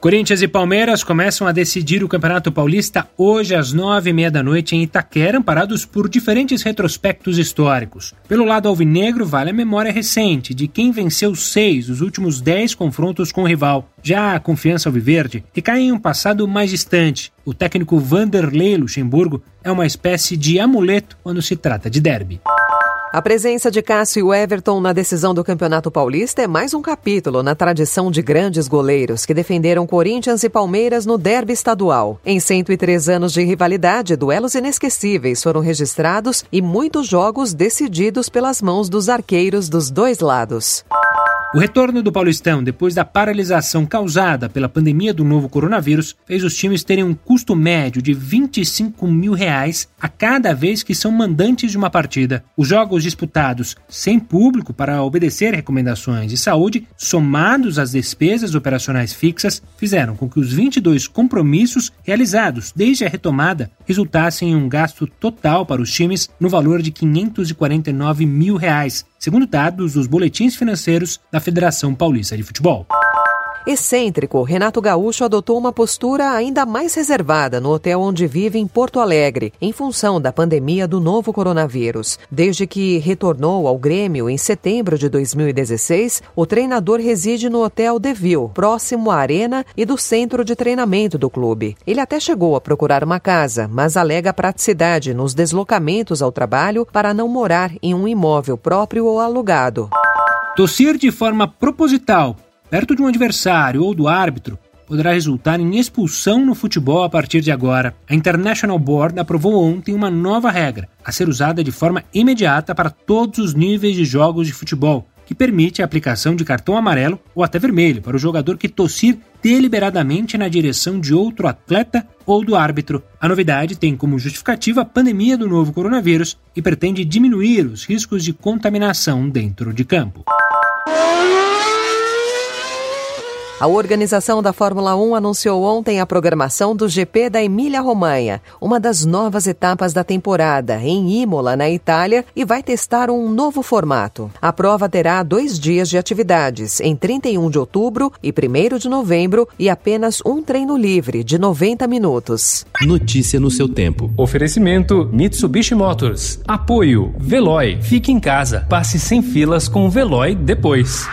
Corinthians e Palmeiras começam a decidir o Campeonato Paulista hoje às nove e meia da noite em Itaquera, amparados por diferentes retrospectos históricos. Pelo lado alvinegro, vale a memória recente de quem venceu seis dos últimos dez confrontos com o rival. Já a confiança alviverde recai em um passado mais distante. O técnico Vanderlei Luxemburgo é uma espécie de amuleto quando se trata de derby. A presença de Cássio e Everton na decisão do Campeonato Paulista é mais um capítulo na tradição de grandes goleiros que defenderam Corinthians e Palmeiras no derby estadual. Em 103 anos de rivalidade, duelos inesquecíveis foram registrados e muitos jogos decididos pelas mãos dos arqueiros dos dois lados. O retorno do Paulistão, depois da paralisação causada pela pandemia do novo coronavírus, fez os times terem um custo médio de 25 mil reais a cada vez que são mandantes de uma partida. Os jogos disputados sem público para obedecer recomendações de saúde, somados às despesas operacionais fixas, fizeram com que os 22 compromissos realizados desde a retomada resultassem em um gasto total para os times no valor de 549 mil reais, segundo dados dos boletins financeiros da Federação Paulista de Futebol. Excêntrico, Renato Gaúcho adotou uma postura ainda mais reservada no hotel onde vive em Porto Alegre, em função da pandemia do novo coronavírus. Desde que retornou ao Grêmio em setembro de 2016, o treinador reside no Hotel Deville, próximo à arena e do centro de treinamento do clube. Ele até chegou a procurar uma casa, mas alega praticidade nos deslocamentos ao trabalho para não morar em um imóvel próprio ou alugado. Tossir de forma proposital perto de um adversário ou do árbitro poderá resultar em expulsão no futebol a partir de agora. A International Board aprovou ontem uma nova regra, a ser usada de forma imediata para todos os níveis de jogos de futebol, que permite a aplicação de cartão amarelo ou até vermelho para o jogador que tossir deliberadamente na direção de outro atleta ou do árbitro. A novidade tem como justificativa a pandemia do novo coronavírus e pretende diminuir os riscos de contaminação dentro de campo. A organização da Fórmula 1 anunciou ontem a programação do GP da Emília-Romanha, uma das novas etapas da temporada, em Imola, na Itália, e vai testar um novo formato. A prova terá dois dias de atividades, em 31 de outubro e 1 de novembro, e apenas um treino livre, de 90 minutos. Notícia no seu tempo. Oferecimento Mitsubishi Motors. Apoio Veloy. Fique em casa. Passe sem filas com o Veloy depois.